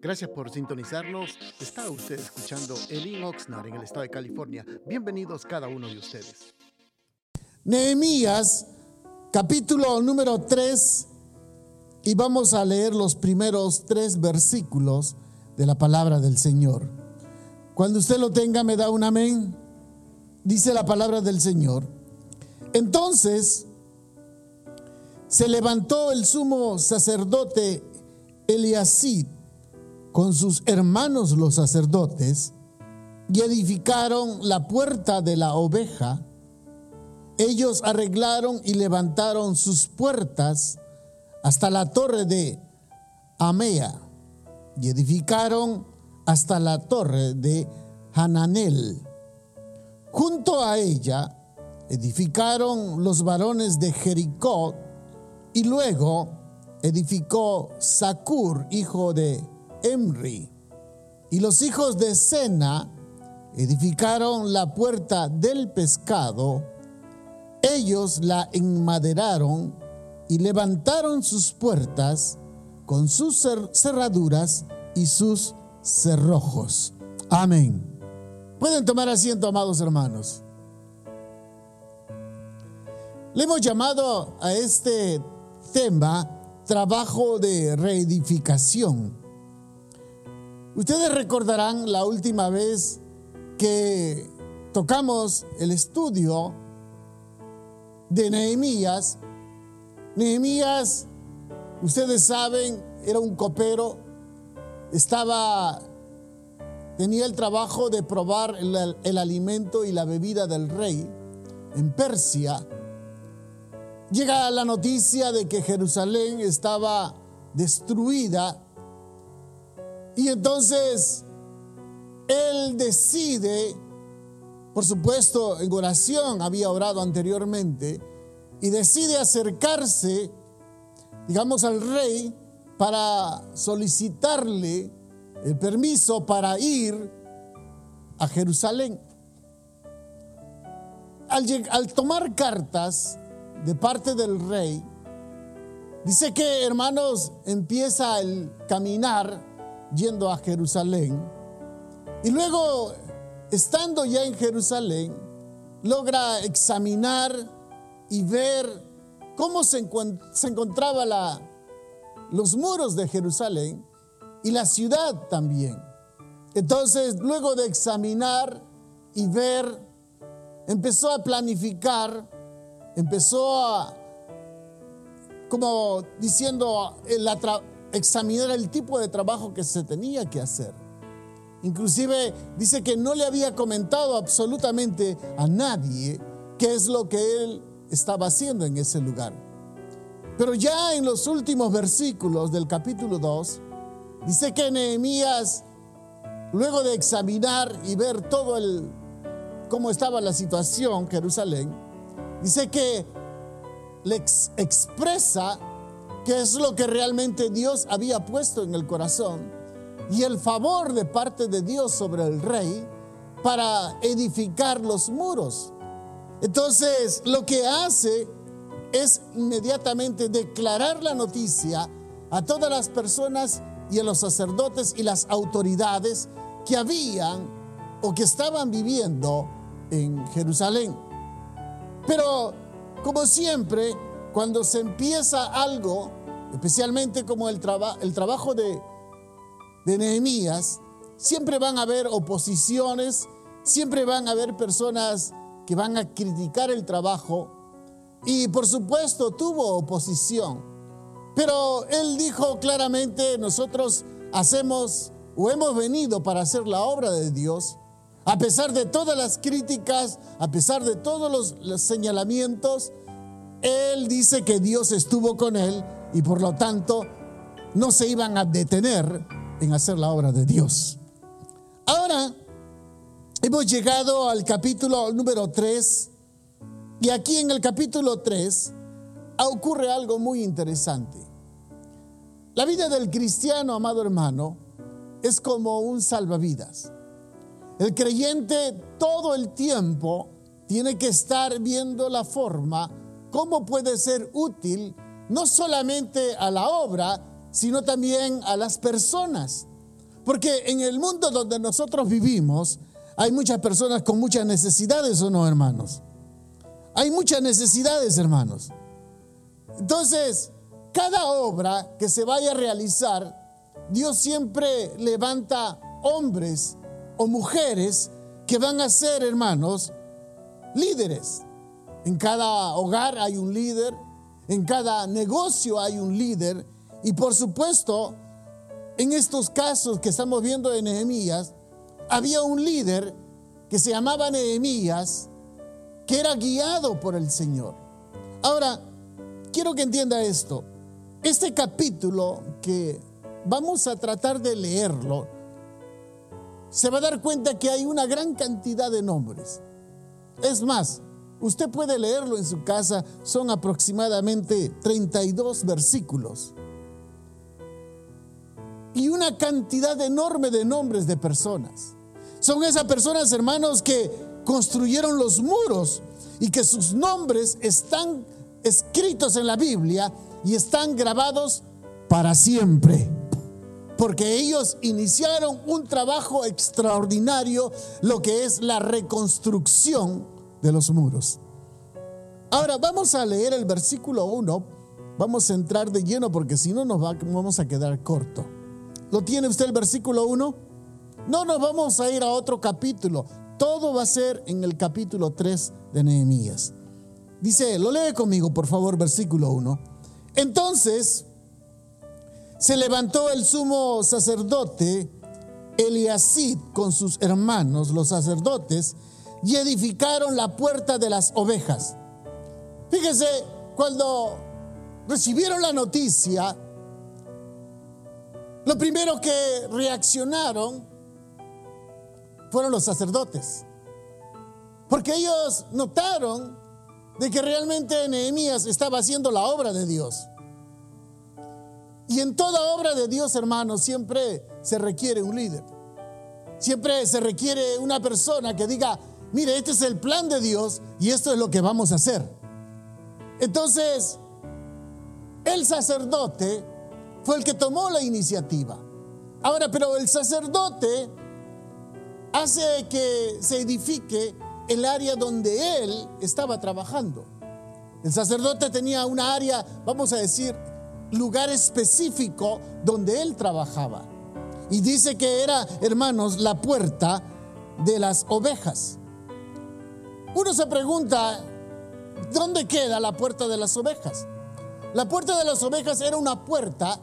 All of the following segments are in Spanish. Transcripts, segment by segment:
Gracias por sintonizarnos. Está usted escuchando Elin Oxnard en el estado de California. Bienvenidos cada uno de ustedes. Nehemías, capítulo número 3, y vamos a leer los primeros tres versículos de la palabra del Señor. Cuando usted lo tenga, me da un amén. Dice la palabra del Señor. Entonces se levantó el sumo sacerdote Eliasid con sus hermanos los sacerdotes y edificaron la puerta de la oveja. Ellos arreglaron y levantaron sus puertas hasta la torre de Amea y edificaron hasta la torre de Hananel. Junto a ella edificaron los varones de Jericó y luego edificó Sacur, hijo de Y los hijos de Sena edificaron la puerta del pescado. Ellos la enmaderaron y levantaron sus puertas con sus cerraduras y sus cerrojos. Amén. Pueden tomar asiento, amados hermanos. Le hemos llamado a este tema trabajo de reedificación. Ustedes recordarán la última vez que tocamos el estudio de Nehemías. Nehemías, ustedes saben, era un copero, estaba tenía el trabajo de probar el, alimento y la bebida del rey en Persia. Llega la noticia de que Jerusalén estaba destruida y entonces él decide, por supuesto en oración había orado anteriormente, y decide acercarse, digamos, al rey para solicitarle el permiso para ir a Jerusalén. Al, tomar cartas de parte del rey, dice que, hermanos, empieza el caminar yendo a Jerusalén y luego, estando ya en Jerusalén, logra examinar y ver cómo se, se encontraba la, los muros de Jerusalén y la ciudad también. Entonces, luego de examinar y ver, empezó a planificar, empezó a, como diciendo, examinar el tipo de trabajo que se tenía que hacer. Inclusive dice que no le había comentado absolutamente a nadie qué es lo que él estaba haciendo en ese lugar. Pero ya en los últimos versículos del capítulo 2, Dice que Nehemías, luego de examinar y ver todo el cómo estaba la situación Jerusalén, dice que le expresa qué es lo que realmente Dios había puesto en el corazón y el favor de parte de Dios sobre el rey para edificar los muros. Entonces, lo que hace es inmediatamente declarar la noticia a todas las personas y a los sacerdotes y las autoridades que habían o que estaban viviendo en Jerusalén. Pero como siempre, cuando se empieza algo, especialmente como el, el trabajo de, de Nehemías, siempre van a haber oposiciones, siempre van a haber personas que van a criticar el trabajo y por supuesto tuvo oposición. Pero él dijo claramente, nosotros hacemos o hemos venido para hacer la obra de Dios, a pesar de todas las críticas, a pesar de todos los, señalamientos, él dice que Dios estuvo con él y por lo tanto no se iban a detener en hacer la obra de Dios. Ahora hemos llegado al capítulo número 3 y aquí en el capítulo 3 ocurre algo muy interesante. La vida del cristiano, amado hermano, es como un salvavidas. El creyente todo el tiempo tiene que estar viendo la forma, cómo puede ser útil, no solamente a la obra, sino también a las personas. Porque en el mundo donde nosotros vivimos hay muchas personas con muchas necesidades o no, hermanos. Hay muchas necesidades, hermanos. Entonces, cada obra que se vaya a realizar, Dios siempre levanta hombres o mujeres que van a ser, hermanos, líderes. En cada hogar hay un líder, en cada negocio hay un líder y por supuesto, en estos casos que estamos viendo de Nehemías, había un líder que se llamaba Nehemías, que era guiado por el Señor. Ahora, quiero que entienda esto. Este capítulo que vamos a tratar de leerlo, se va a dar cuenta que hay una gran cantidad de nombres. Es más, usted puede leerlo en su casa, son aproximadamente 32 versículos. Y una cantidad enorme de nombres de personas. Son esas personas, hermanos, que construyeron los muros y que sus nombres están escritos en la Biblia y están grabados para siempre porque ellos iniciaron un trabajo extraordinario, lo que es la reconstrucción de los muros. Ahora vamos a leer el versículo 1, vamos a entrar de lleno porque si no nos vamos a quedar corto. ¿Lo tiene usted el versículo 1? No nos vamos a ir a otro capítulo, todo va a ser en el capítulo 3 de Nehemías. Dice, lo lee conmigo por favor, versículo 1. Entonces, se levantó el sumo sacerdote Eliasid con sus hermanos, los sacerdotes, y edificaron la puerta de las ovejas. Fíjese, cuando recibieron la noticia, lo primero que reaccionaron fueron los sacerdotes. Porque ellos notaron de que realmente Nehemías estaba haciendo la obra de Dios. Y en toda obra de Dios, hermanos, siempre se requiere un líder. Siempre se requiere una persona que diga, mire, este es el plan de Dios y esto es lo que vamos a hacer. Entonces, el sacerdote fue el que tomó la iniciativa. Ahora, pero el sacerdote hace que se edifique el área donde él estaba trabajando. El sacerdote tenía una área, vamos a decir, lugar específico donde él trabajaba. Y dice que era, hermanos, la puerta de las ovejas. Uno se pregunta, ¿dónde queda la puerta de las ovejas? La puerta de las ovejas era una puerta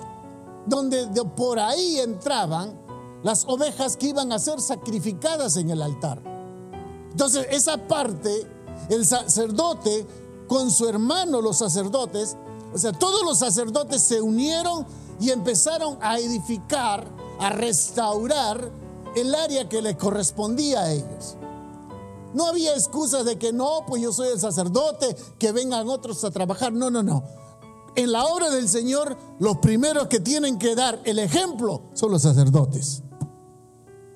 donde por ahí entraban las ovejas que iban a ser sacrificadas en el altar. Entonces, esa parte, el sacerdote con su hermano, los sacerdotes, o sea, todos los sacerdotes se unieron y empezaron a edificar, a restaurar el área que les correspondía a ellos. No había excusas de que no, pues yo soy el sacerdote, que vengan otros a trabajar. No, no, no. En la obra del Señor, los primeros que tienen que dar el ejemplo son los sacerdotes.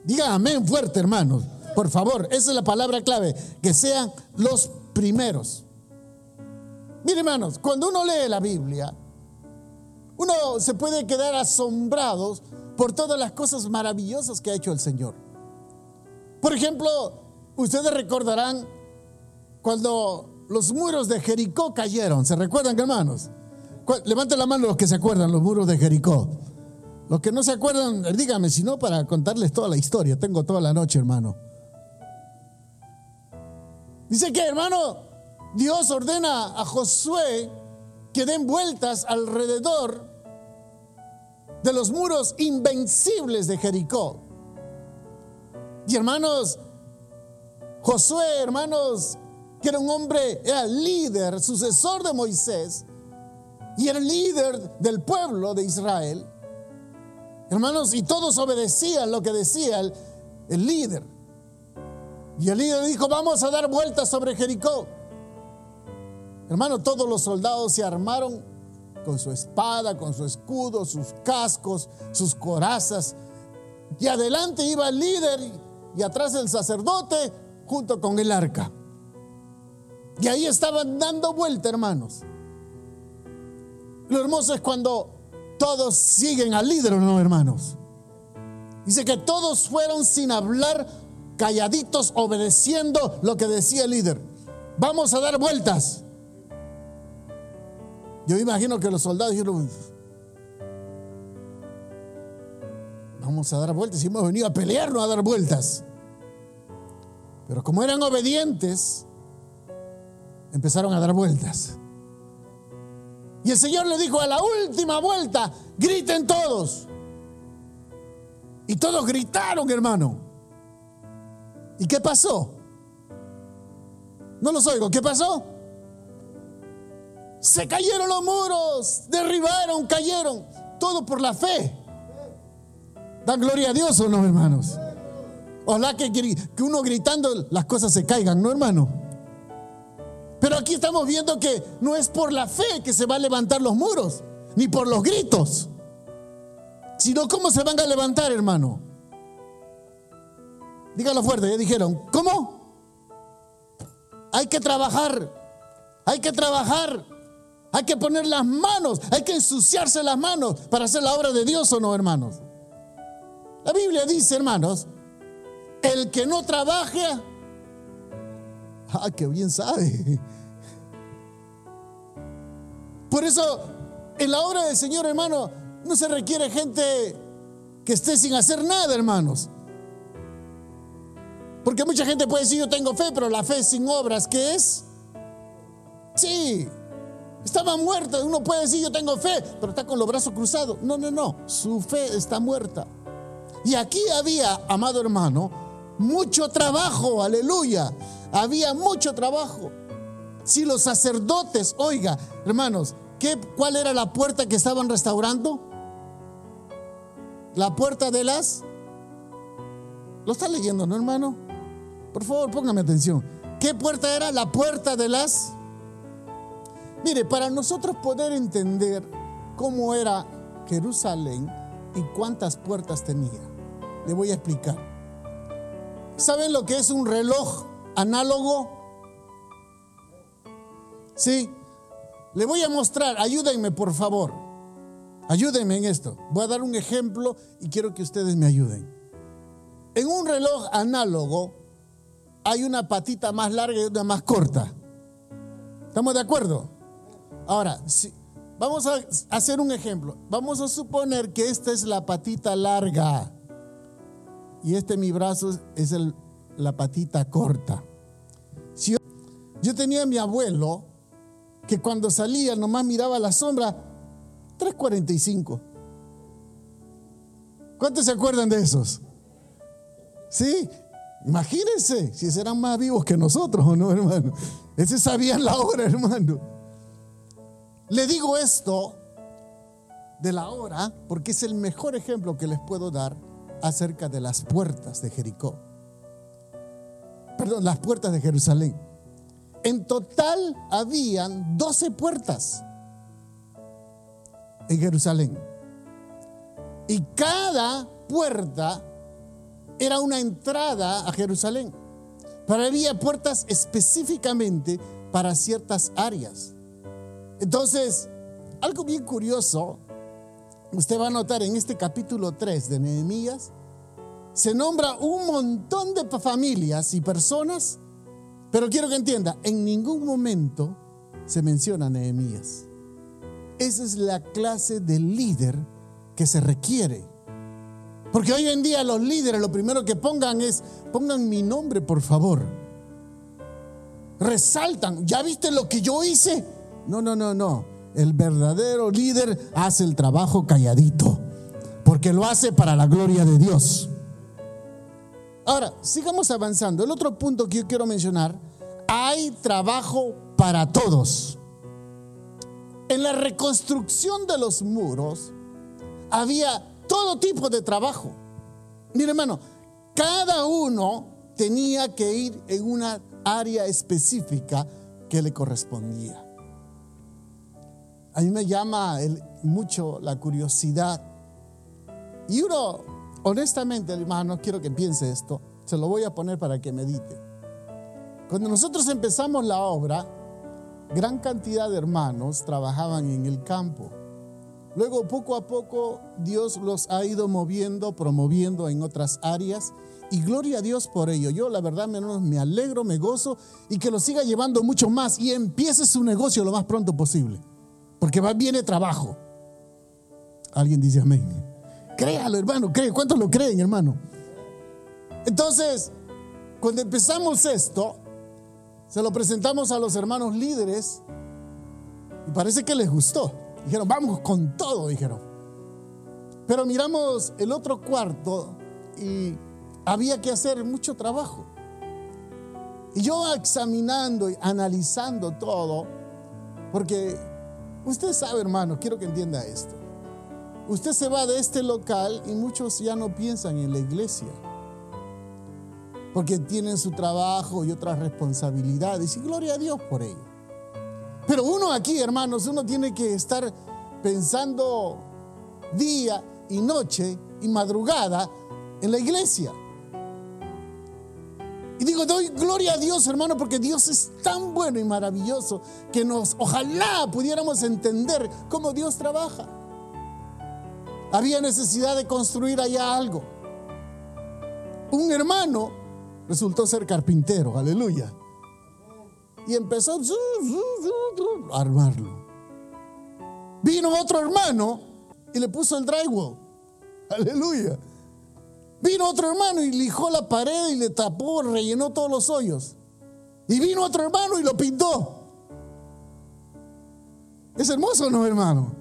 Diga amén fuerte, hermanos. Por favor, esa es la palabra clave, que sean los primeros. Mire, hermanos, cuando uno lee la Biblia, uno se puede quedar asombrado por todas las cosas maravillosas que ha hecho el Señor. Por ejemplo, ustedes recordarán cuando los muros de Jericó cayeron. ¿Se recuerdan, hermanos? Levanten la mano los que se acuerdan, los muros de Jericó. Los que no se acuerdan, díganme, si no, para contarles toda la historia. Tengo toda la noche, hermano. Dice que, hermano, Dios ordena a Josué que den vueltas alrededor de los muros invencibles de Jericó. Y hermanos, Josué, hermanos, que era un hombre, era líder, sucesor de Moisés, y era líder del pueblo de Israel. Hermanos, y todos obedecían lo que decía el, líder. Y el líder dijo, vamos a dar vueltas sobre Jericó. Hermano, todos los soldados se armaron con su espada, con su escudo, sus cascos, sus corazas. Y adelante iba el líder y atrás el sacerdote junto con el arca. Y ahí estaban dando vuelta, hermanos. Lo hermoso es cuando todos siguen al líder, ¿o no, hermanos? Dice que todos fueron sin hablar, calladitos, obedeciendo lo que decía el líder. Vamos a dar vueltas. Yo imagino que los soldados dijeron, vamos a dar vueltas, y hemos venido a pelear, no a dar vueltas. Pero como eran obedientes, empezaron a dar vueltas. Y el Señor le dijo a la última vuelta, griten todos. Y todos gritaron, hermano. ¿Y qué pasó? No los oigo. ¿Qué pasó? Se cayeron los muros, derribaron, cayeron. Todo por la fe. Dan gloria a Dios o no, hermanos. Ojalá que, que uno gritando las cosas se caigan, ¿no, hermano? Pero aquí estamos viendo que no es por la fe que se van a levantar los muros, ni por los gritos. Sino, ¿cómo se van a levantar, hermano? Dígalo fuerte, ya dijeron, ¿cómo? Hay que trabajar, hay que trabajar, hay que poner las manos, hay que ensuciarse las manos para hacer la obra de Dios o no, hermanos. La Biblia dice, hermanos, el que no trabaja, ah, que bien sabe. Por eso, en la obra del Señor, hermano, no se requiere gente que esté sin hacer nada, hermanos. Porque mucha gente puede decir, yo tengo fe, pero la fe sin obras, ¿qué es? Sí, estaba muerta. Uno puede decir, yo tengo fe, pero está con los brazos cruzados. No, no, no, su fe está muerta. Y aquí había, amado hermano, mucho trabajo, aleluya. Había mucho trabajo. Si los sacerdotes, oiga, hermanos, ¿qué, ¿cuál era la puerta que estaban restaurando? La puerta de las... ¿Lo está leyendo, no, hermano? Por favor, póngame atención. ¿Qué puerta era? La puerta de las... Mire, para nosotros poder entender cómo era Jerusalén y cuántas puertas tenía, le voy a explicar. ¿Saben lo que es un reloj análogo? Sí. Le voy a mostrar, ayúdenme por favor. Ayúdenme en esto. Voy a dar un ejemplo y quiero que ustedes me ayuden. En un reloj análogo hay una patita más larga y una más corta. ¿Estamos de acuerdo? Ahora, vamos a hacer un ejemplo. Vamos a suponer que esta es la patita larga y este mi brazo es el, la patita corta. Si yo, yo tenía a mi abuelo que cuando salía nomás miraba la sombra 3.45. ¿Cuántos se acuerdan de esos? Sí, imagínense si serán más vivos que nosotros o no, hermano. Ese sabían la hora, hermano. Le digo esto de la hora porque es el mejor ejemplo que les puedo dar acerca de las puertas de Jericó. Perdón, las puertas de Jerusalén. En total habían 12 puertas en Jerusalén. Y cada puerta era una entrada a Jerusalén. Pero había puertas específicamente para ciertas áreas. Entonces, algo bien curioso, usted va a notar en este capítulo 3 de Nehemías, se nombra un montón de familias y personas, pero quiero que entienda, en ningún momento se menciona Nehemías. Esa es la clase de líder que se requiere. Porque hoy en día los líderes lo primero que pongan es, pongan mi nombre por favor. Resaltan, ¿ya viste lo que yo hice? No, no, no, no. El verdadero líder hace el trabajo calladito, porque lo hace para la gloria de Dios. Ahora, sigamos avanzando. El otro punto que yo quiero mencionar, hay trabajo para todos. En la reconstrucción de los muros había todo tipo de trabajo. Mire hermano, cada uno tenía que ir en una área específica que le correspondía. A mí me llama mucho la curiosidad. Y uno, honestamente, hermano, quiero que piense esto. Se lo voy a poner para que medite. Cuando nosotros empezamos la obra, gran cantidad de hermanos trabajaban en el campo. Luego, poco a poco, Dios los ha ido moviendo, promoviendo en otras áreas. Y gloria a Dios por ello. Yo, la verdad, me alegro, me gozo y que lo siga llevando mucho más y empiece su negocio lo más pronto posible. Porque va, viene trabajo. Alguien dice amén. Créalo, hermano, cree. ¿Cuántos lo creen, hermano? Entonces, cuando empezamos esto, se lo presentamos a los hermanos líderes y parece que les gustó. Dijeron, vamos con todo, dijeron. Pero miramos el otro cuarto y había que hacer mucho trabajo. Y yo examinando y analizando todo, porque usted sabe, hermano, quiero que entienda esto. Usted se va de este local y muchos ya no piensan en la iglesia, porque tienen su trabajo y otras responsabilidades, y gloria a Dios por ello. Pero uno aquí, hermanos, uno tiene que estar pensando día y noche y madrugada en la iglesia. Doy gloria a Dios, hermano, porque Dios es tan bueno y maravilloso que nos, ojalá pudiéramos entender cómo Dios trabaja. Había necesidad de construir allá algo. Un hermano resultó ser carpintero, aleluya y empezó a armarlo. Vino otro hermano y le puso el drywall. Aleluya. Vino otro hermano y lijó la pared y le tapó, rellenó todos los hoyos. Y vino otro hermano y lo pintó. ¿Es hermoso no, hermano?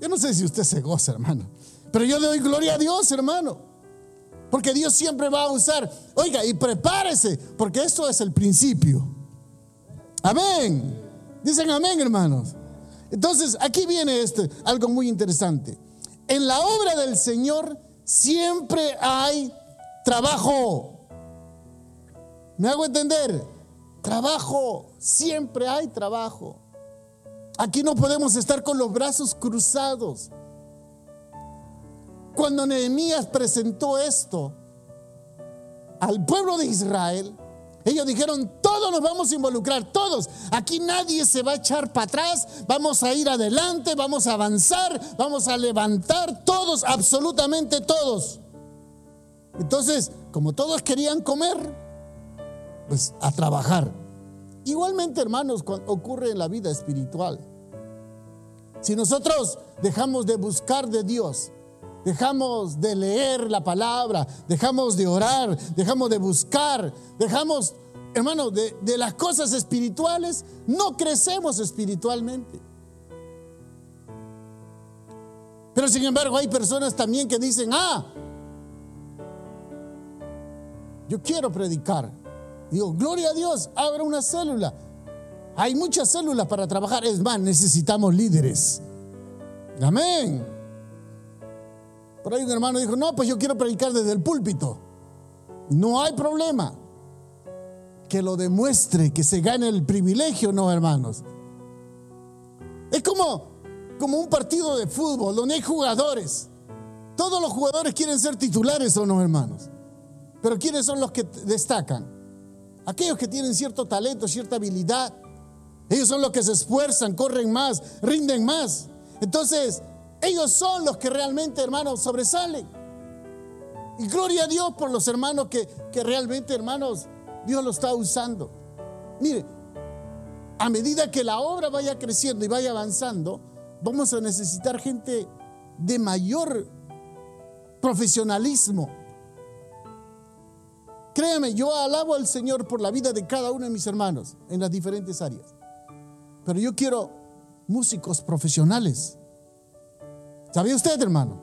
Yo no sé si usted se goza, hermano. Pero yo doy gloria a Dios, hermano. Porque Dios siempre va a usar. Oiga, y prepárese, porque esto es el principio. Amén. Dicen amén, hermanos. Entonces, aquí viene este, algo muy interesante. En la obra del Señor siempre hay trabajo. ¿Me hago entender? Trabajo, siempre hay trabajo. Aquí no podemos estar con los brazos cruzados. Cuando Nehemías presentó esto al pueblo de Israel, ellos dijeron, todos nos vamos a involucrar, todos. Aquí nadie se va a echar para atrás, vamos a ir adelante, vamos a avanzar, vamos a levantar, todos, absolutamente todos. Entonces, como todos querían comer, pues a trabajar. Igualmente, hermanos, ocurre en la vida espiritual. Si nosotros dejamos de buscar de Dios, dejamos de leer la palabra, dejamos de orar, dejamos de buscar, dejamos, hermano, de, las cosas espirituales, no crecemos espiritualmente. Pero sin embargo hay personas también que dicen, ah, yo quiero predicar. Digo, gloria a Dios, abra una célula. Hay muchas células para trabajar. Es más, necesitamos líderes. Amén. Por ahí un hermano dijo, no, pues yo quiero predicar desde el púlpito. No hay problema. Que lo demuestre, que se gane el privilegio, no, hermanos. Es como, como un partido de fútbol donde hay jugadores. Todos los jugadores quieren ser titulares o no, hermanos. Pero ¿quiénes son los que destacan? Aquellos que tienen cierto talento, cierta habilidad. Ellos son los que se esfuerzan, corren más, rinden más. Entonces, ellos son los que realmente, hermanos, sobresalen. Y gloria a Dios por los hermanos que, que realmente, hermanos, Dios lo está usando. Mire, a medida que la obra vaya creciendo y vaya avanzando, vamos a necesitar gente de mayor profesionalismo. Créame, yo alabo al Señor por la vida de cada uno de mis hermanos en las diferentes áreas. Pero yo quiero músicos profesionales ¿Sabía usted, hermano?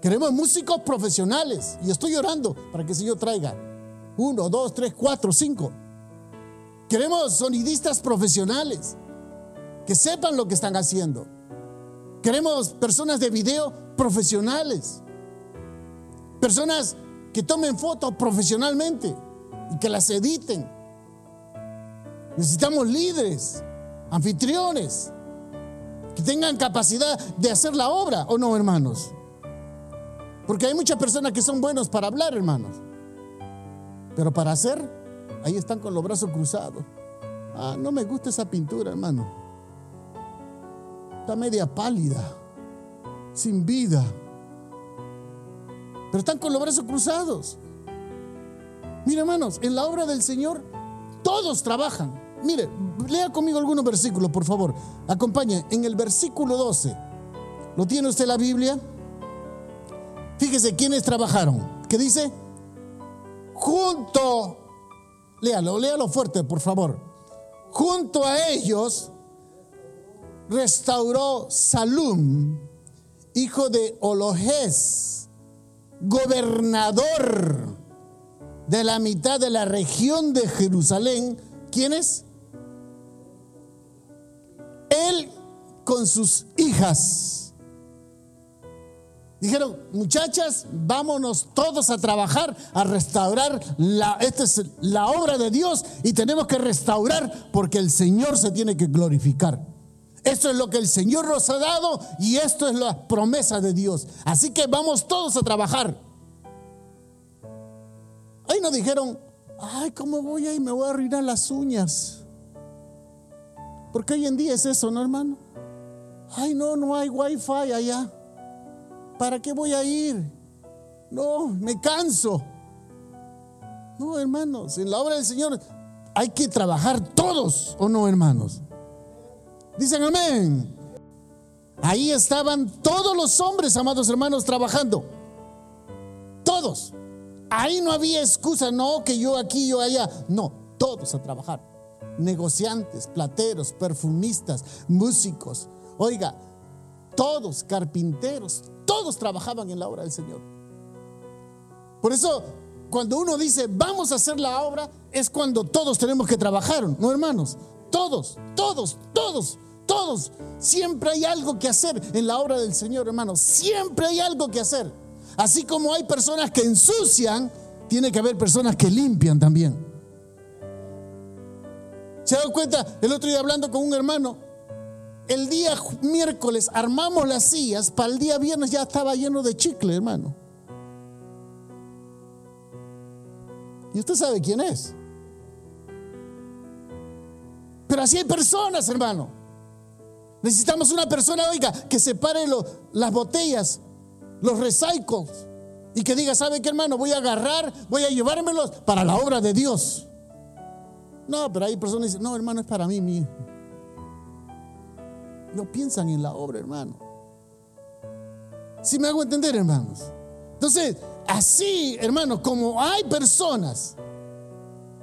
Queremos músicos profesionales y estoy orando para que el Señor traiga uno, dos, tres, cuatro, cinco. Queremos sonidistas profesionales que sepan lo que están haciendo. Queremos personas de video profesionales. Personas que tomen fotos profesionalmente y que las editen. Necesitamos líderes, anfitriones, que tengan capacidad de hacer la obra, ¿o no, hermanos? Porque hay muchas personas que son buenos para hablar, hermanos. Pero para hacer, ahí están con los brazos cruzados. Ah, no me gusta esa pintura, hermano. Está media pálida. sin vida. Pero están con los brazos cruzados. Mire, hermanos, en la obra del Señor todos trabajan. Mire, lea conmigo algunos versículos, por favor. Acompañe. En el versículo 12. ¿Lo tiene usted la Biblia? Fíjese quiénes trabajaron. ¿Qué dice? Junto, léalo, léalo fuerte, por favor. Junto a ellos restauró Salum, hijo de Olojes, gobernador de la mitad de la región de Jerusalén. ¿Quién es? Él con sus hijas. Dijeron, muchachas, vámonos todos a trabajar, a restaurar. La, esta es la obra de Dios y tenemos que restaurar porque el Señor se tiene que glorificar. Esto es lo que el Señor nos ha dado y esto es la promesa de Dios. Así que vamos todos a trabajar. Ahí nos dijeron, ay, ¿cómo voy ahí? Me voy a arruinar las uñas. Porque hoy en día es eso, ¿no, hermano? Ay, no, no hay wifi allá. ¿Para qué voy a ir? No, me canso. No, hermanos, en la obra del Señor hay que trabajar todos, ¿o no, hermanos? Dicen amén. Ahí estaban todos los hombres, amados hermanos, trabajando. Todos. Ahí no había excusa, no, que yo aquí, yo allá. No, todos a trabajar. Negociantes, plateros, perfumistas, músicos. Oiga, todos, carpinteros, todos trabajaban en la obra del Señor. Por eso, cuando uno dice, vamos a hacer la obra, es cuando todos tenemos que trabajar, ¿no, hermanos? Todos, todos, todos, todos. Siempre hay algo que hacer en la obra del Señor, hermanos. Siempre hay algo que hacer. Así como hay personas que ensucian, tiene que haber personas que limpian también. ¿Se dado cuenta? El otro día hablando con un hermano, el día miércoles armamos las sillas, para el día viernes ya estaba lleno de chicle, hermano. Y usted sabe quién es. Pero así hay personas, hermano. Necesitamos una persona, oiga, que separe las botellas los recycles. Y que diga, ¿sabe qué hermano? Voy a agarrar, voy a llevármelos para la obra de Dios. No, pero hay personas que dicen, no, hermano, es para mí mismo. No piensan en la obra, hermano. Si me hago entender, hermanos. Entonces, así, hermanos, como hay personas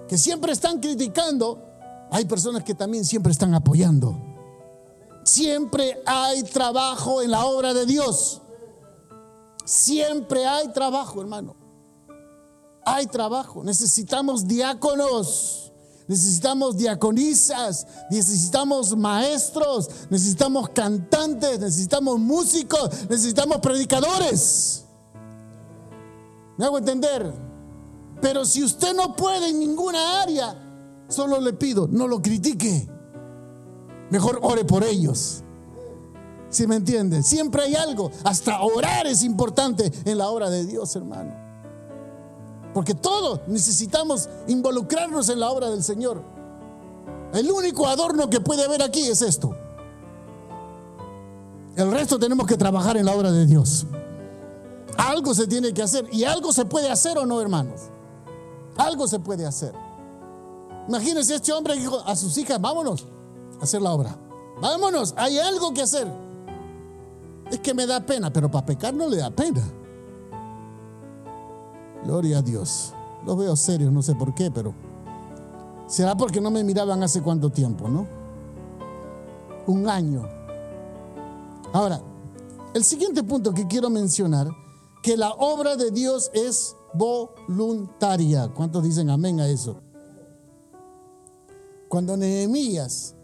que siempre están criticando, hay personas que también siempre están apoyando. Siempre hay trabajo en la obra de Dios. Siempre hay trabajo, hermano. Hay trabajo. Necesitamos diáconos. Necesitamos diaconisas, necesitamos maestros, necesitamos cantantes, necesitamos músicos, necesitamos predicadores. ¿Me hago entender? Pero si usted no puede en ninguna área, solo le pido, no lo critique. Mejor ore por ellos. Si me entiende? Siempre hay algo. Hasta orar es importante en la obra de Dios, hermano. Porque todos necesitamos involucrarnos en la obra del Señor. El único adorno que puede haber aquí es esto. El resto tenemos que trabajar en la obra de Dios. Algo se tiene que hacer. ¿Y algo se puede hacer o no, hermanos? Algo se puede hacer. Imagínense este hombre dijo a sus hijas, vámonos a hacer la obra. Vámonos, hay algo que hacer. Es que me da pena, pero para pecar no le da pena. Gloria a Dios. Los veo serios, no sé por qué, pero será porque no me miraban hace cuánto tiempo, ¿no? Un año. Ahora, el siguiente punto que quiero mencionar, que la obra de Dios es voluntaria. ¿Cuántos dicen amén a eso? Cuando Nehemías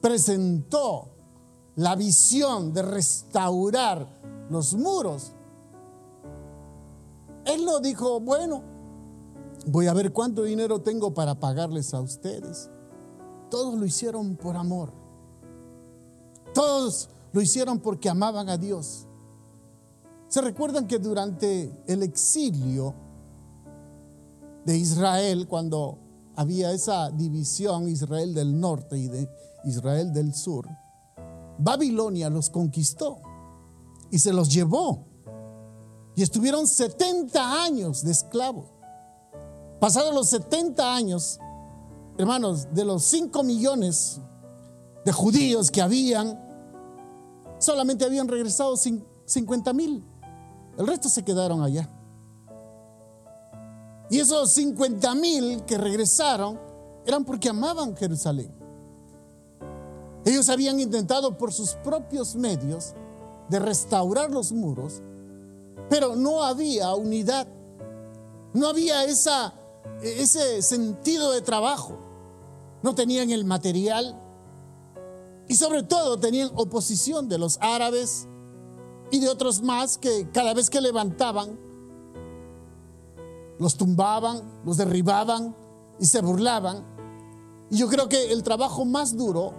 presentó la visión de restaurar los muros, él no dijo, bueno, voy a ver cuánto dinero tengo para pagarles a ustedes. Todos lo hicieron por amor. Todos lo hicieron porque amaban a Dios. ¿Se recuerdan que durante el exilio de Israel, cuando había esa división Israel del norte y de Israel del sur, Babilonia los conquistó. y se los llevó. Y estuvieron 70 años de esclavo. Pasados los 70 años, hermanos, de los 5 millones de judíos que habían, solamente habían regresado 50 mil. El resto se quedaron allá. Y esos 50 mil que regresaron eran porque amaban Jerusalén. Ellos habían intentado por sus propios medios de restaurar los muros, pero no había unidad, no había esa, ese sentido de trabajo, no tenían el material y sobre todo tenían oposición de los árabes y de otros más que cada vez que levantaban, los tumbaban, los derribaban y se burlaban. Y yo creo que el trabajo más duro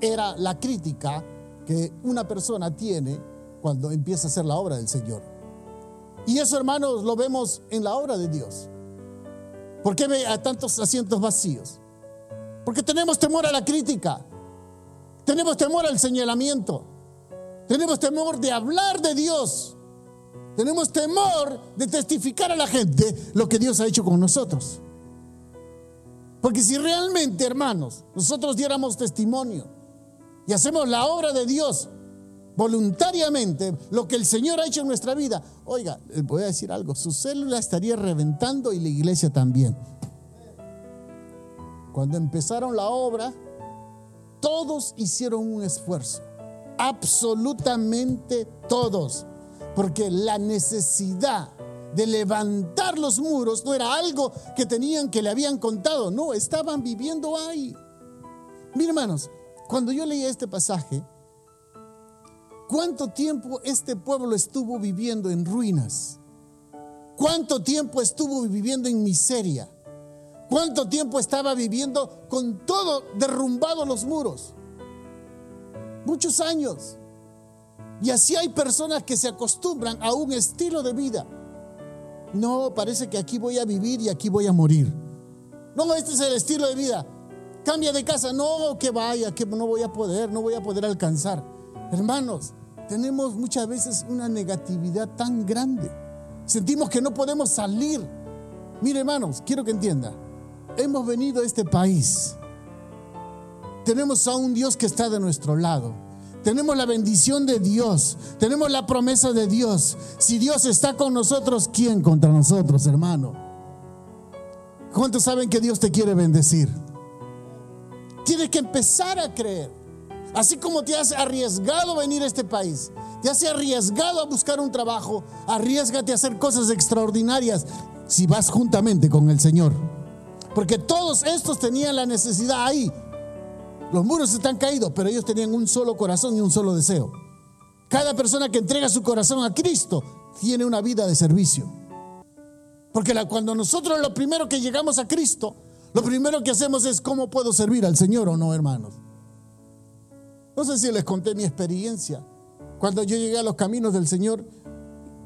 era la crítica que una persona tiene cuando empieza a hacer la obra del Señor. Y eso, hermanos, lo vemos en la obra de Dios. ¿Por qué a tantos asientos vacíos? Porque tenemos temor a la crítica. Tenemos temor al señalamiento. Tenemos temor de hablar de Dios. Tenemos temor de testificar a la gente lo que Dios ha hecho con nosotros. Porque si realmente, hermanos, nosotros diéramos testimonio y hacemos la obra de Dios voluntariamente, lo que el Señor ha hecho en nuestra vida, oiga, voy a decir algo, su célula estaría reventando y la iglesia también. Cuando empezaron la obra, todos hicieron un esfuerzo, absolutamente todos, porque la necesidad de levantar los muros no era algo que tenían que le habían contado, no, estaban viviendo ahí. Miren hermanos, cuando yo leía este pasaje, ¿cuánto tiempo este pueblo estuvo viviendo en ruinas? ¿Cuánto tiempo estuvo viviendo en miseria? ¿Cuánto tiempo estaba viviendo con todo derrumbado los muros? Muchos años. Y así hay personas que se acostumbran a un estilo de vida. No, parece que aquí voy a vivir y aquí voy a morir. No, este es el estilo de vida. Cambia de casa. No, que vaya, que no voy a poder, no voy a poder alcanzar. Hermanos, tenemos muchas veces una negatividad tan grande. Sentimos que no podemos salir. Mire, hermanos, quiero que entienda. Hemos venido a este país. Tenemos a un Dios que está de nuestro lado. Tenemos la bendición de Dios. Tenemos la promesa de Dios. Si Dios está con nosotros, ¿quién contra nosotros, hermano? ¿Cuántos saben que Dios te quiere bendecir? Tienes que empezar a creer. Así como te has arriesgado a venir a este país, te has arriesgado a buscar un trabajo, arriesgate a hacer cosas extraordinarias si vas juntamente con el Señor. Porque todos estos tenían la necesidad ahí. Los muros están caídos, pero ellos tenían un solo corazón y un solo deseo. Cada persona que entrega su corazón a Cristo tiene una vida de servicio. Porque cuando nosotros lo primero que llegamos a Cristo, lo primero que hacemos es cómo puedo servir al Señor o no, hermanos. No sé si les conté mi experiencia. Cuando yo llegué a los caminos del Señor,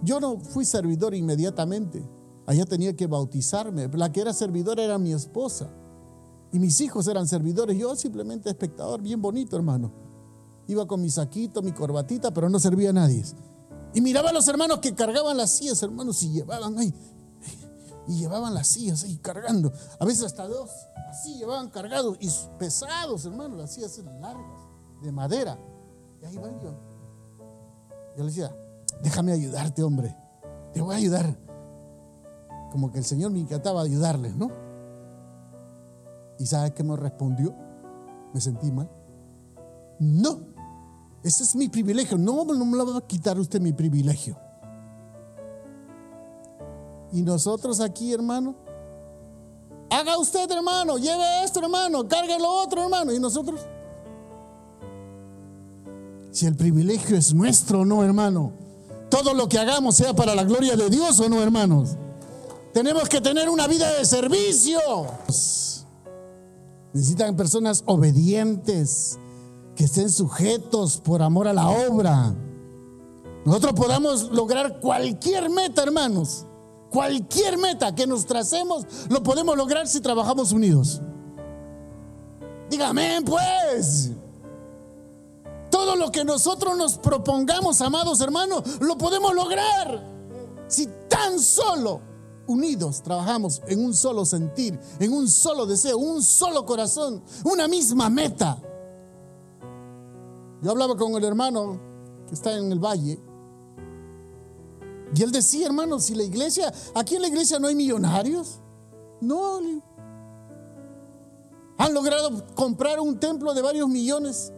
yo no fui servidor inmediatamente. Allá tenía que bautizarme. La que era servidora era mi esposa. Y mis hijos eran servidores. Yo simplemente espectador, bien bonito, hermano. Iba con mi saquito, mi corbatita, pero no servía a nadie. Y miraba a los hermanos que cargaban las sillas, hermanos, y llevaban ahí y llevaban las sillas ahí cargando. A veces hasta dos, así llevaban cargados y pesados, hermano, las sillas eran largas, de madera. Y ahí van yo. Yo le decía, déjame ayudarte, hombre, te voy a ayudar. Como que el Señor me encantaba ayudarles, ¿no? ¿Y sabes qué me respondió? Me sentí mal. No, ese es mi privilegio. No, no me lo va a quitar usted mi privilegio. Y nosotros aquí, hermano, haga usted, hermano, lleve esto, hermano, cargue lo otro, hermano. Y nosotros, si el privilegio es nuestro o no, hermano, todo lo que hagamos sea para la gloria de Dios o no, hermanos. Tenemos que tener una vida de servicio. Necesitan personas obedientes, que estén sujetos por amor a la obra. Nosotros podamos lograr cualquier meta, hermanos Cualquier meta que nos tracemos lo podemos lograr si trabajamos unidos. Dígame, pues. Todo lo que nosotros nos propongamos, amados hermanos, lo podemos lograr. Si tan solo unidos trabajamos en un solo sentir, en un solo deseo, un solo corazón, una misma meta. Yo hablaba con el hermano que está en el valle y él decía, hermano, si la iglesia, aquí en la iglesia no hay millonarios, no. Han logrado comprar un templo de varios millones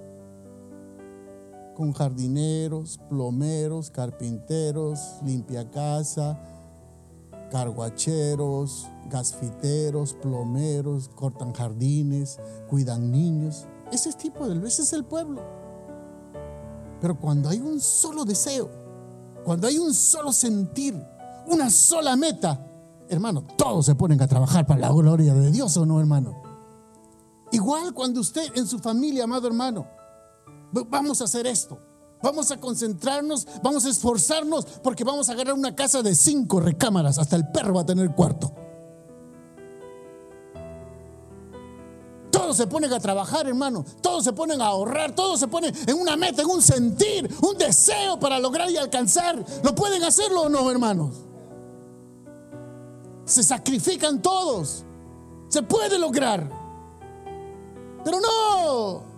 con jardineros, plomeros, carpinteros, limpia casa, carguacheros, gasfiteros, plomeros, cortan jardines, cuidan niños. Ese tipo de ese es el pueblo. Pero cuando hay un solo deseo, cuando hay un solo sentir, una sola meta, hermano, todos se ponen a trabajar para la gloria de Dios o no, hermano. Igual cuando usted en su familia, amado hermano, vamos a hacer esto. Vamos a concentrarnos, vamos a esforzarnos porque vamos a agarrar una casa de cinco recámaras. Hasta el perro va a tener cuarto. Todos se ponen a trabajar, hermano. Todos se ponen a ahorrar. Todos se ponen en una meta, en un sentir, un deseo para lograr y alcanzar. ¿Lo pueden hacerlo o no, hermanos? Se sacrifican todos. Se puede lograr. Pero no,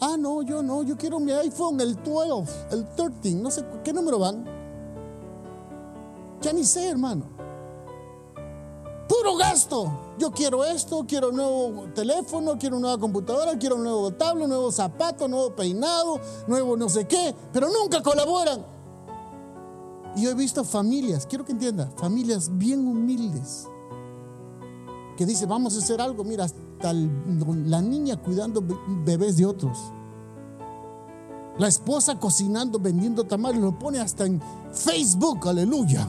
Ah, no, yo no, yo quiero mi iPhone, el 12, el 13, no sé qué número van. Ya ni sé, hermano. Puro gasto. Yo quiero esto, quiero un nuevo teléfono, quiero una nueva computadora, quiero un nuevo tablo, un nuevo zapato, nuevo peinado, nuevo no sé qué, pero nunca colaboran. Y yo he visto familias, quiero que entienda, familias bien humildes, que dicen, vamos a hacer algo, mira, la niña cuidando bebés de otros. La esposa cocinando, vendiendo tamales, lo pone hasta en Facebook, aleluya.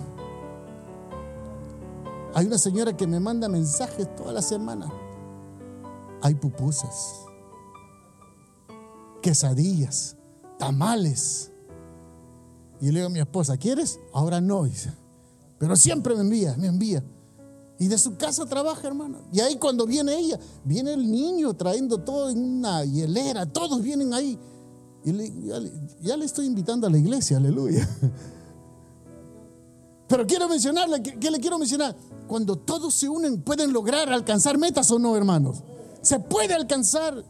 Hay una señora que me manda mensajes toda la semana. Hay pupusas, quesadillas, tamales. Y le digo a mi esposa, ¿quieres? Ahora no, dice. Pero siempre me envía, me envía. Y de su casa trabaja, hermano. Y ahí cuando viene ella, viene el niño trayendo todo en una hielera, todos vienen ahí. Y ya, le, estoy invitando a la iglesia, aleluya. Pero quiero mencionarle, ¿qué, le quiero mencionar? Cuando todos se unen, ¿pueden lograr alcanzar metas o no, hermanos? Se puede alcanzar.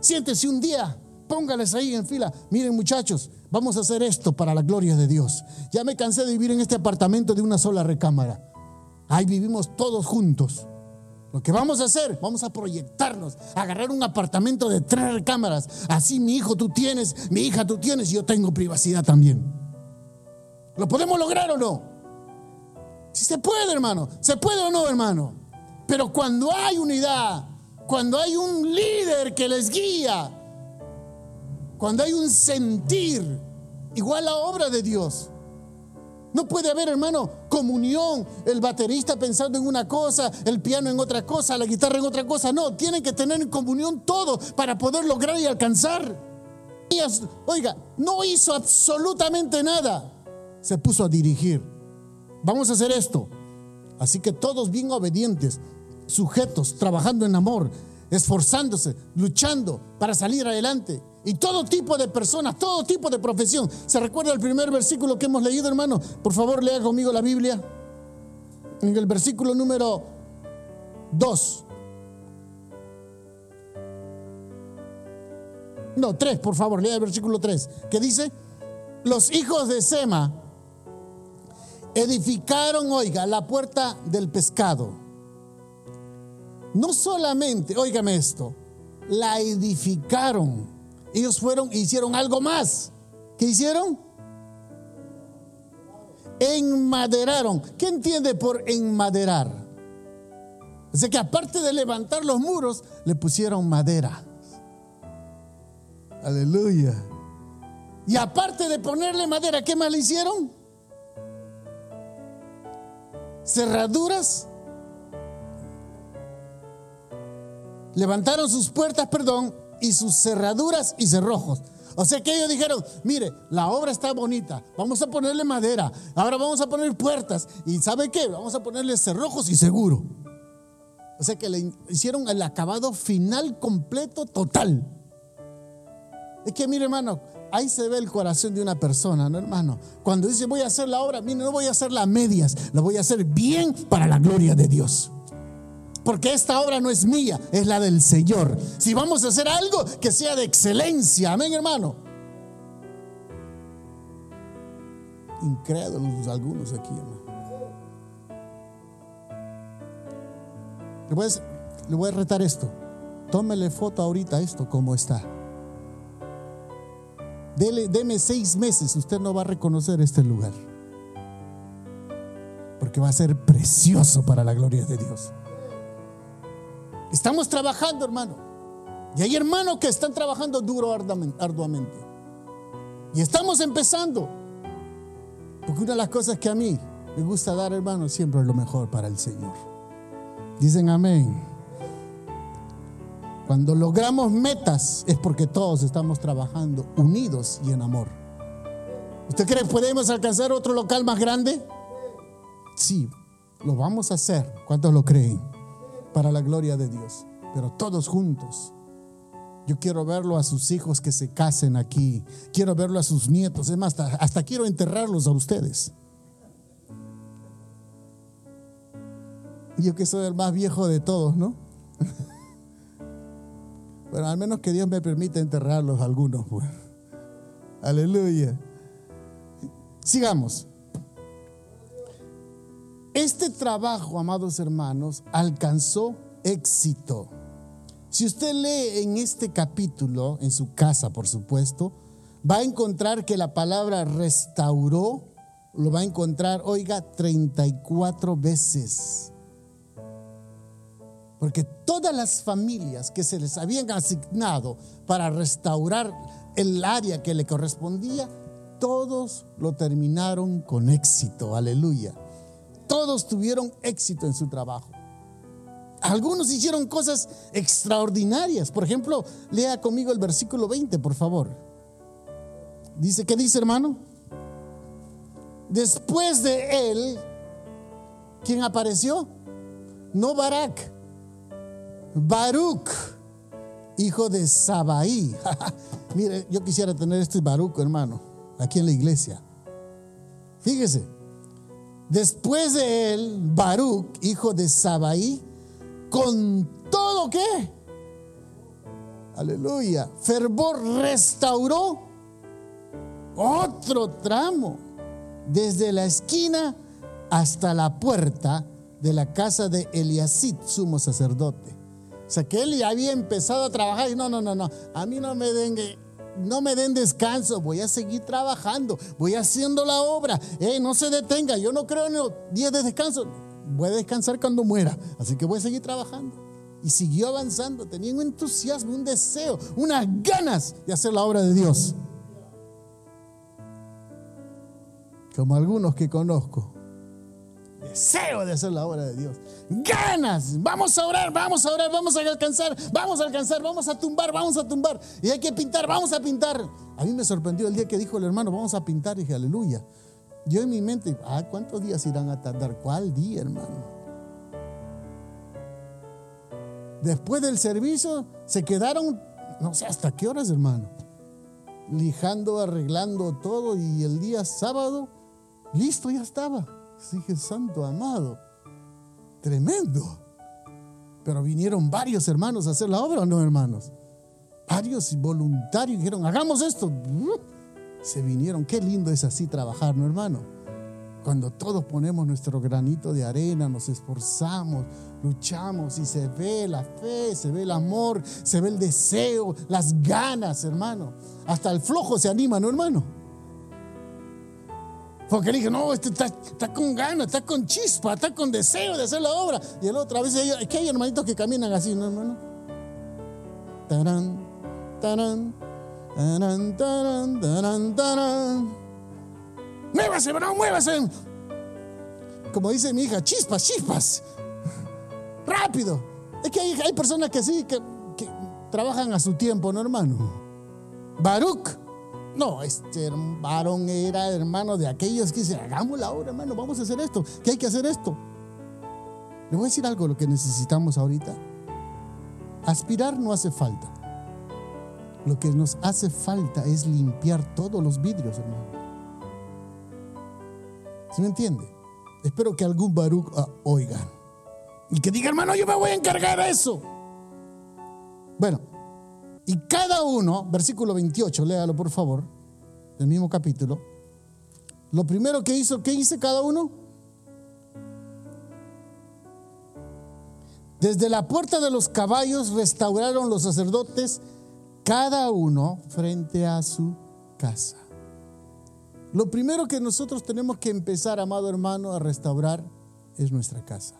Siéntese un día, póngales ahí en fila. Miren muchachos, vamos a hacer esto para la gloria de Dios. Ya me cansé de vivir en este apartamento de una sola recámara. Ahí vivimos todos juntos. Lo que vamos a hacer, vamos a proyectarnos, agarrar un apartamento de tres cámaras. Así mi hijo tú tienes, mi hija tú tienes, y yo tengo privacidad también. ¿Lo podemos lograr o no? Si se puede, hermano. ¿Se puede o no, hermano? Pero cuando hay unidad, cuando hay un líder que les guía, cuando hay un sentir, igual la obra de Dios, no puede haber, hermano, comunión. El baterista pensando en una cosa, el piano en otra cosa, la guitarra en otra cosa. No, tienen que tener en comunión todo para poder lograr y alcanzar. Oiga, no hizo absolutamente nada. Se puso a dirigir. Vamos a hacer esto. Así que todos bien obedientes, sujetos, trabajando en amor, esforzándose, luchando para salir adelante. Y todo tipo de personas, todo tipo de profesión. ¿Se recuerda el primer versículo que hemos leído, hermano? Por favor, lea conmigo la Biblia. En el versículo número 2. No, 3, por favor, lea el versículo 3. Que dice, los hijos de Sema edificaron, oiga, la puerta del pescado. No solamente, óigame esto, la edificaron ellos fueron e hicieron algo más. ¿Qué hicieron? Enmaderaron. ¿Qué entiende por enmaderar? O que aparte de levantar los muros, le pusieron madera. Aleluya. Y aparte de ponerle madera, ¿qué más le hicieron? Cerraduras. Levantaron sus puertas, perdón, y sus cerraduras y cerrojos. O sea que ellos dijeron, mire, la obra está bonita, vamos a ponerle madera, ahora vamos a poner puertas y ¿sabe qué? Vamos a ponerle cerrojos y seguro. O sea que le hicieron el acabado final completo total. Es que, mire, hermano, ahí se ve el corazón de una persona, ¿no, hermano? Cuando dice voy a hacer la obra, mire, no voy a hacer las medias, la voy a hacer bien para la gloria de Dios. Porque esta obra no es mía, es la del Señor. Si vamos a hacer algo que sea de excelencia, amén, hermano. Incrédulos algunos aquí, hermano. Le voy, a, retar esto. Tómele foto ahorita esto como está. Dele, deme seis meses, usted no va a reconocer este lugar. Porque va a ser precioso para la gloria de Dios. Estamos trabajando, hermano. Y hay hermanos que están trabajando duro, arduamente. Y estamos empezando. Porque una de las cosas que a mí me gusta dar, hermano, siempre es lo mejor para el Señor. Dicen amén. Cuando logramos metas es porque todos estamos trabajando unidos y en amor. ¿Usted cree que podemos alcanzar otro local más grande? Sí, lo vamos a hacer. ¿Cuántos lo creen? Para la gloria de Dios. Pero todos juntos. Yo quiero verlo a sus hijos que se casen aquí. Quiero verlo a sus nietos. Es más, hasta, quiero enterrarlos a ustedes. Yo que soy el más viejo de todos, ¿no? bueno, al menos que Dios me permita enterrarlos algunos. Pues. Aleluya. Sigamos. Este trabajo, amados hermanos, alcanzó éxito. Si usted lee en este capítulo, en su casa por supuesto, va a encontrar que la palabra restauró, lo va a encontrar, oiga, 34 veces. Porque todas las familias que se les habían asignado para restaurar el área que le correspondía, todos lo terminaron con éxito, aleluya. Todos tuvieron éxito en su trabajo. Algunos hicieron cosas extraordinarias. Por ejemplo, lea conmigo el versículo 20, por favor. Dice, ¿qué dice hermano? Después de él, ¿quién apareció? No Barak, Baruch, hijo de Sabaí. Mire, yo quisiera tener este Baruch, hermano, aquí en la iglesia. Fíjese, después de él, Baruch, hijo de Sabaí, con todo qué? Aleluya. Fervor restauró otro tramo, desde la esquina hasta la puerta de la casa de Eliasid, sumo sacerdote. O sea, que él ya había empezado a trabajar y no, no, no, no, a mí no me den, no me den descanso, voy a seguir trabajando, voy haciendo la obra, eh, no se detenga, yo no creo en los días de descanso, voy a descansar cuando muera, así que voy a seguir trabajando. Y siguió avanzando, tenía un entusiasmo, un deseo, unas ganas de hacer la obra de Dios. Como algunos que conozco deseo de hacer la obra de Dios. Ganas. Vamos a orar, vamos a orar, vamos a alcanzar, vamos a alcanzar, vamos a tumbar, vamos a tumbar. Y hay que pintar, vamos a pintar. A mí me sorprendió el día que dijo el hermano, vamos a pintar. Y dije, aleluya. Yo en mi mente, ah, ¿cuántos días irán a tardar? ¿Cuál día, hermano? Después del servicio se quedaron, no sé hasta qué horas, hermano. Lijando, arreglando todo y el día sábado, listo, ya estaba. Dije, santo amado, tremendo. Pero vinieron varios hermanos a hacer la obra, ¿no, hermanos? Varios voluntarios dijeron, hagamos esto. Se vinieron, qué lindo es así trabajar, ¿no, hermano? Cuando todos ponemos nuestro granito de arena, nos esforzamos, luchamos y se ve la fe, se ve el amor, se ve el deseo, las ganas, hermano. Hasta el flojo se anima, ¿no, hermano? Porque le dije, no, este está, con ganas, está con chispa, está con deseo de hacer la obra. Y el otro, a veces es hay hermanitos que caminan así, ¿no, hermano? Tarán, tarán, tarán, tarán, tarán, tarán. Muévase, bro, muévase. Como dice mi hija, chispas, chispas. Rápido. Es que hay, hay personas que sí, que, que trabajan a su tiempo, ¿no, hermano? Baruch no, este varón era hermano de aquellos que dicen, hagamos la obra, hermano, vamos a hacer esto, que hay que hacer esto. Le voy a decir algo, lo que necesitamos ahorita. Aspirar no hace falta. Lo que nos hace falta es limpiar todos los vidrios, hermano. ¿Se me entiende? Espero que algún Baruch ah, oiga. Y que diga, hermano, yo me voy a encargar de eso. Bueno, y cada uno, versículo 28, léalo por favor, del mismo capítulo. Lo primero que hizo, ¿qué hice cada uno? Desde la puerta de los caballos restauraron los sacerdotes cada uno frente a su casa. Lo primero que nosotros tenemos que empezar, amado hermano, a restaurar es nuestra casa.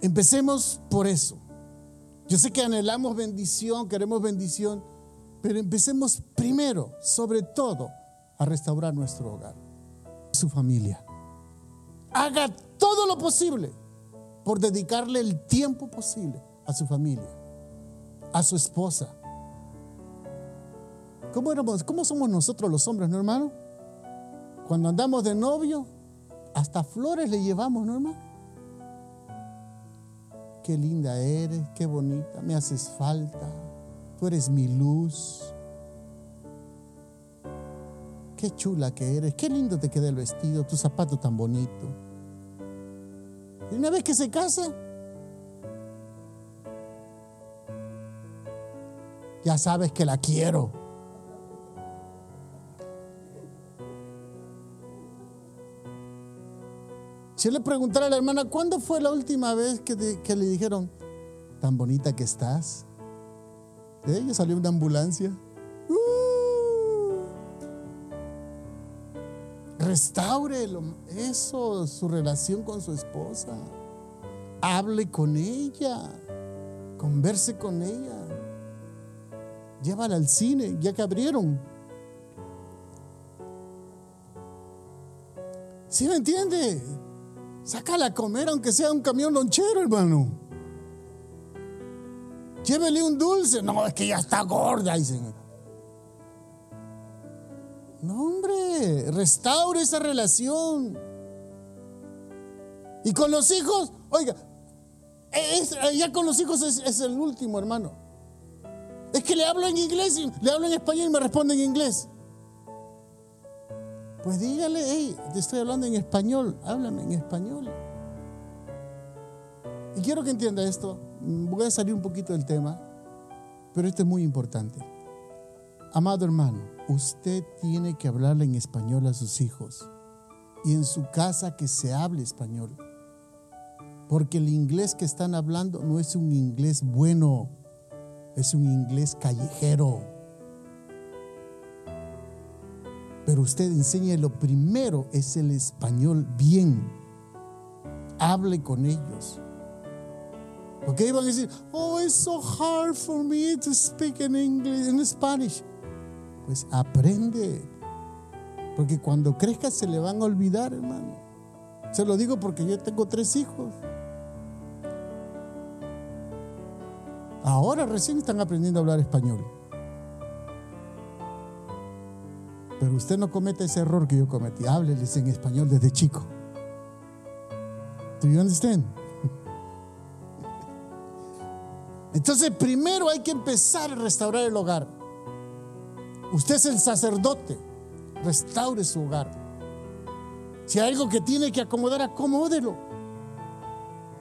Empecemos por eso. Yo sé que anhelamos bendición, queremos bendición, pero empecemos primero, sobre todo, a restaurar nuestro hogar, su familia. Haga todo lo posible por dedicarle el tiempo posible a su familia a su esposa. ¿Cómo, ¿Cómo somos nosotros los hombres, no hermano? Cuando andamos de novio, hasta flores le llevamos, ¿no hermano? Qué linda eres, qué bonita, me haces falta, tú eres mi luz. Qué chula que eres, qué lindo te queda el vestido, tu zapato tan bonito. Y una vez que se casa, ya sabes que la quiero. Si le preguntara a la hermana, ¿cuándo fue la última vez que, le dijeron, tan bonita que estás? De ella salió una ambulancia. Uh. restaure eso, su relación con su esposa. Hable con ella. Converse con ella. Llévala al cine, ya que abrieron. ¿Sí me entiende? Sácala a comer aunque sea un camión lonchero, hermano. Llévele un dulce. No, es que ya está gorda, dicen. No, hombre, restaure esa relación. Y con los hijos, oiga, ya con los hijos es el último, hermano. Es que le hablo en inglés y le hablo en español y me responde en inglés. Pues dígale, hey, te estoy hablando en español, háblame en español. Y quiero que entienda esto, voy a salir un poquito del tema, pero esto es muy importante. Amado hermano, usted tiene que hablarle en español a sus hijos y en su casa que se hable español. Porque el inglés que están hablando no es un inglés bueno es un inglés callejero. Pero usted enseñe lo primero es el español bien. Hable con ellos. Porque van a decir, oh, it's so hard for me to speak in English, in Spanish. Pues aprende. Porque cuando crezca se le van a olvidar, hermano. Se lo digo porque yo tengo tres hijos. Ahora recién están aprendiendo a hablar español. Pero usted no comete ese error que yo cometí. Hábleles en español desde chico. ¿Do you understand? Entonces, primero hay que empezar a restaurar el hogar. Usted es el sacerdote. Restaure su hogar. Si hay algo que tiene que acomodar, acomódelo.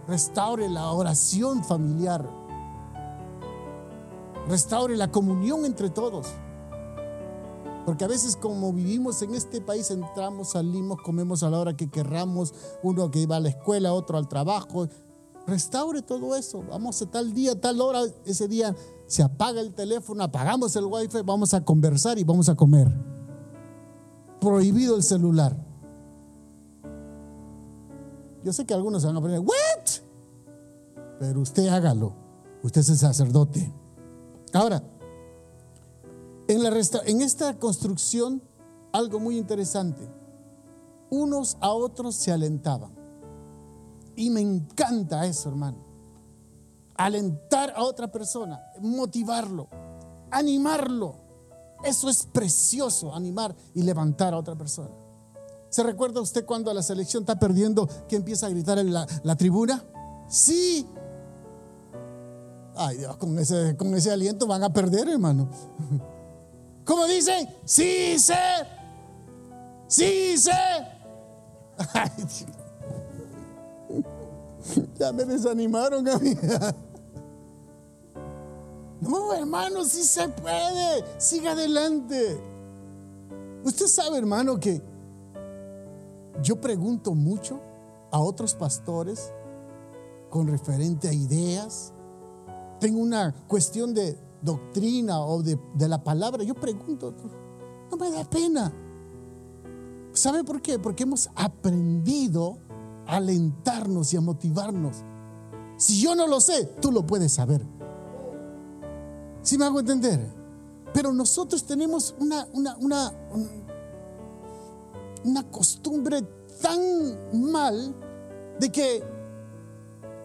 Restaure la oración familiar restaure la comunión entre todos. Porque a veces como vivimos en este país, entramos, salimos, comemos a la hora que querramos, uno que va a la escuela, otro al trabajo. Restaure todo eso. Vamos a tal día, tal hora, ese día se apaga el teléfono, apagamos el wifi, vamos a conversar y vamos a comer. Prohibido el celular. Yo sé que algunos se van a poner, ¿what? Pero usted hágalo. Usted es el sacerdote. Ahora, en, esta construcción, algo muy interesante. Unos a otros se alentaban. Y me encanta eso, hermano. Alentar a otra persona, motivarlo, animarlo. Eso es precioso, animar y levantar a otra persona. ¿Se recuerda usted cuando la selección está perdiendo que empieza a gritar en la, tribuna? Sí, Ay Dios, con ese aliento van a perder, hermano. ¿Cómo dice? Sí sé. Sí sé. Ay, ya me desanimaron a. No, hermano, sí se puede. Siga adelante. Usted sabe, hermano, que yo pregunto mucho a otros pastores con referente a ideas. Tengo una cuestión de doctrina o de, la palabra. Yo pregunto, no me da pena. ¿Sabe por qué? Porque hemos aprendido a alentarnos y a motivarnos. Si yo no lo sé, tú lo puedes saber. ¿Sí me hago entender? Pero nosotros tenemos una, una, una, una costumbre tan mal de que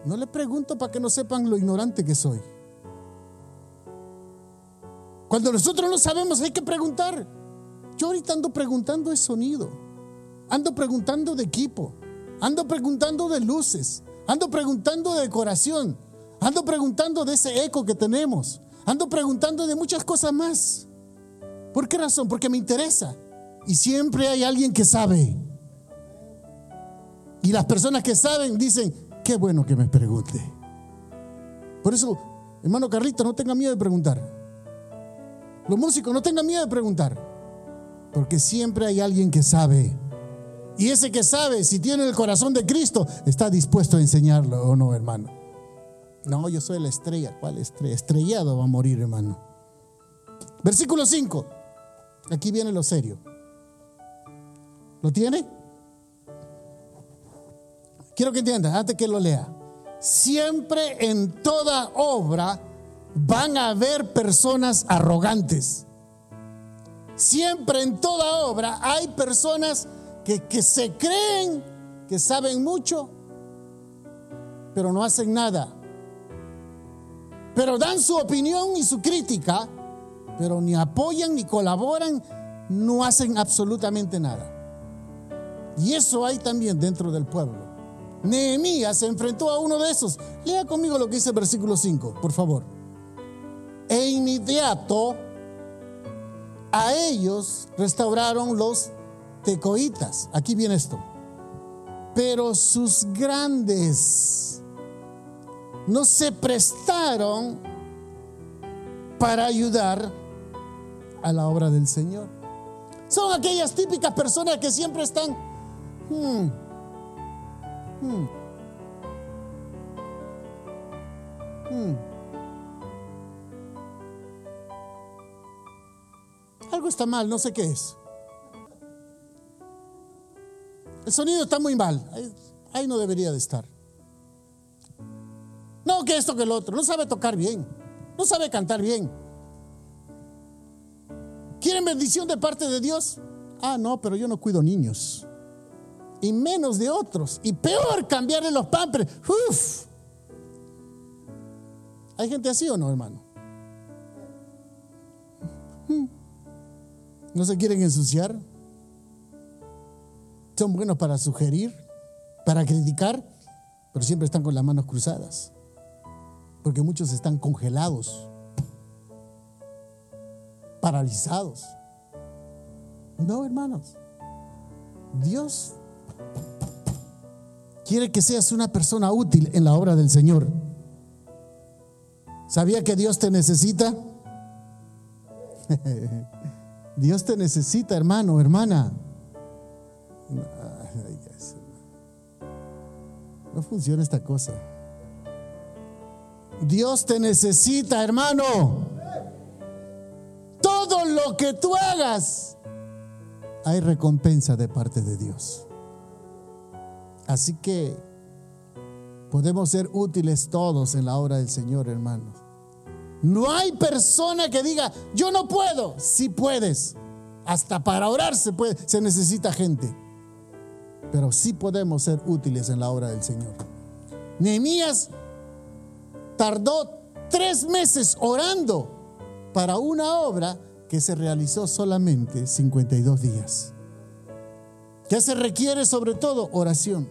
no le pregunto para que no sepan lo ignorante que soy. Cuando nosotros no sabemos hay que preguntar. Yo ahorita ando preguntando de sonido, ando preguntando de equipo, ando preguntando de luces, ando preguntando de decoración, ando preguntando de ese eco que tenemos, ando preguntando de muchas cosas más. ¿Por qué razón? Porque me interesa. Y siempre hay alguien que sabe. Y las personas que saben dicen, qué bueno que me pregunte. Por eso, hermano Carlito, no tenga miedo de preguntar. Los músicos, no tengan miedo de preguntar. Porque siempre hay alguien que sabe. Y ese que sabe, si tiene el corazón de Cristo, está dispuesto a enseñarlo o no, hermano. No, yo soy la estrella. ¿Cuál estrella? Estrellado va a morir, hermano. Versículo 5. Aquí viene lo serio. ¿Lo tiene? Quiero que entiendas, antes que lo lea. Siempre en toda obra van a haber personas arrogantes. Siempre en toda obra hay personas que, que se creen que saben mucho, pero no hacen nada. Pero dan su opinión y su crítica, pero ni apoyan ni colaboran, no hacen absolutamente nada. Y eso hay también dentro del pueblo. Nehemías se enfrentó a uno de esos. Lea conmigo lo que dice el versículo 5, por favor. E inmediato a ellos restauraron los tecoitas. Aquí viene esto. Pero sus grandes no se prestaron para ayudar a la obra del Señor. Son aquellas típicas personas que siempre están, hmm, Hmm. Hmm. Algo está mal, no sé qué es. El sonido está muy mal. Ahí, no debería de estar. No, que esto, que el otro. No sabe tocar bien. No sabe cantar bien. ¿Quieren bendición de parte de Dios? Ah, no, pero yo no cuido niños y menos de otros. Y peor, cambiarle los pampers. Uf. ¿Hay gente así o no, hermano? Hmm. ¿No se quieren ensuciar? Son buenos para sugerir, para criticar, pero siempre están con las manos cruzadas. Porque muchos están congelados, paralizados. No, hermanos. Dios quiere que seas una persona útil en la obra del Señor. ¿Sabía que Dios te necesita? Dios te necesita, hermano, hermana. No funciona esta cosa. Dios te necesita, hermano. Todo lo que tú hagas, hay recompensa de parte de Dios. Así que podemos ser útiles todos en la obra del Señor, hermanos. No hay persona que diga, yo no puedo. Si puedes. Hasta para orar se, puede, se necesita gente. Pero sí podemos ser útiles en la obra del Señor. Nehemías tardó tres meses orando para una obra que se realizó solamente 52 días. ¿Qué se requiere sobre todo? Oración.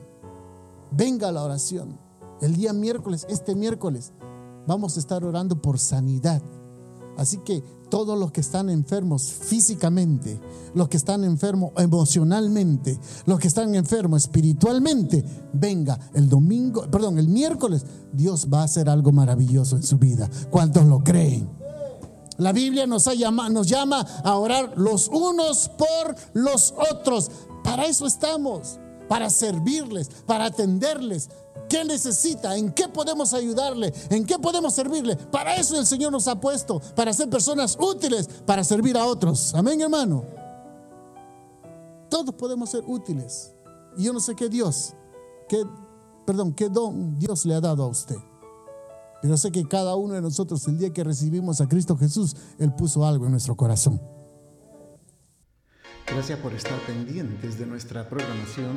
Venga la oración. El día miércoles, este miércoles, vamos a estar orando por sanidad. Así que todos los que están enfermos físicamente, los que están enfermos emocionalmente, los que están enfermos espiritualmente, venga el domingo, perdón, el miércoles, Dios va a hacer algo maravilloso en su vida. ¿Cuántos lo creen? La Biblia nos, llama, nos llama a orar los unos por los otros. Para eso estamos, para servirles, para atenderles, ¿Qué necesita? ¿En qué podemos ayudarle? ¿En qué podemos servirle? Para eso el Señor nos ha puesto, para ser personas útiles, para servir a otros. Amén, hermano. Todos podemos ser útiles. Y yo no sé qué Dios, qué, perdón, qué don Dios le ha dado a usted. Pero sé que cada uno de nosotros, el día que recibimos a Cristo Jesús, Él puso algo en nuestro corazón. Gracias por estar pendientes de nuestra programación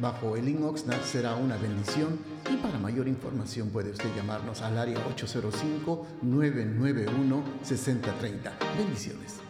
bajo el link Oxnard será una bendición y para mayor información puede usted llamarnos al área 805-991-6030. Bendiciones.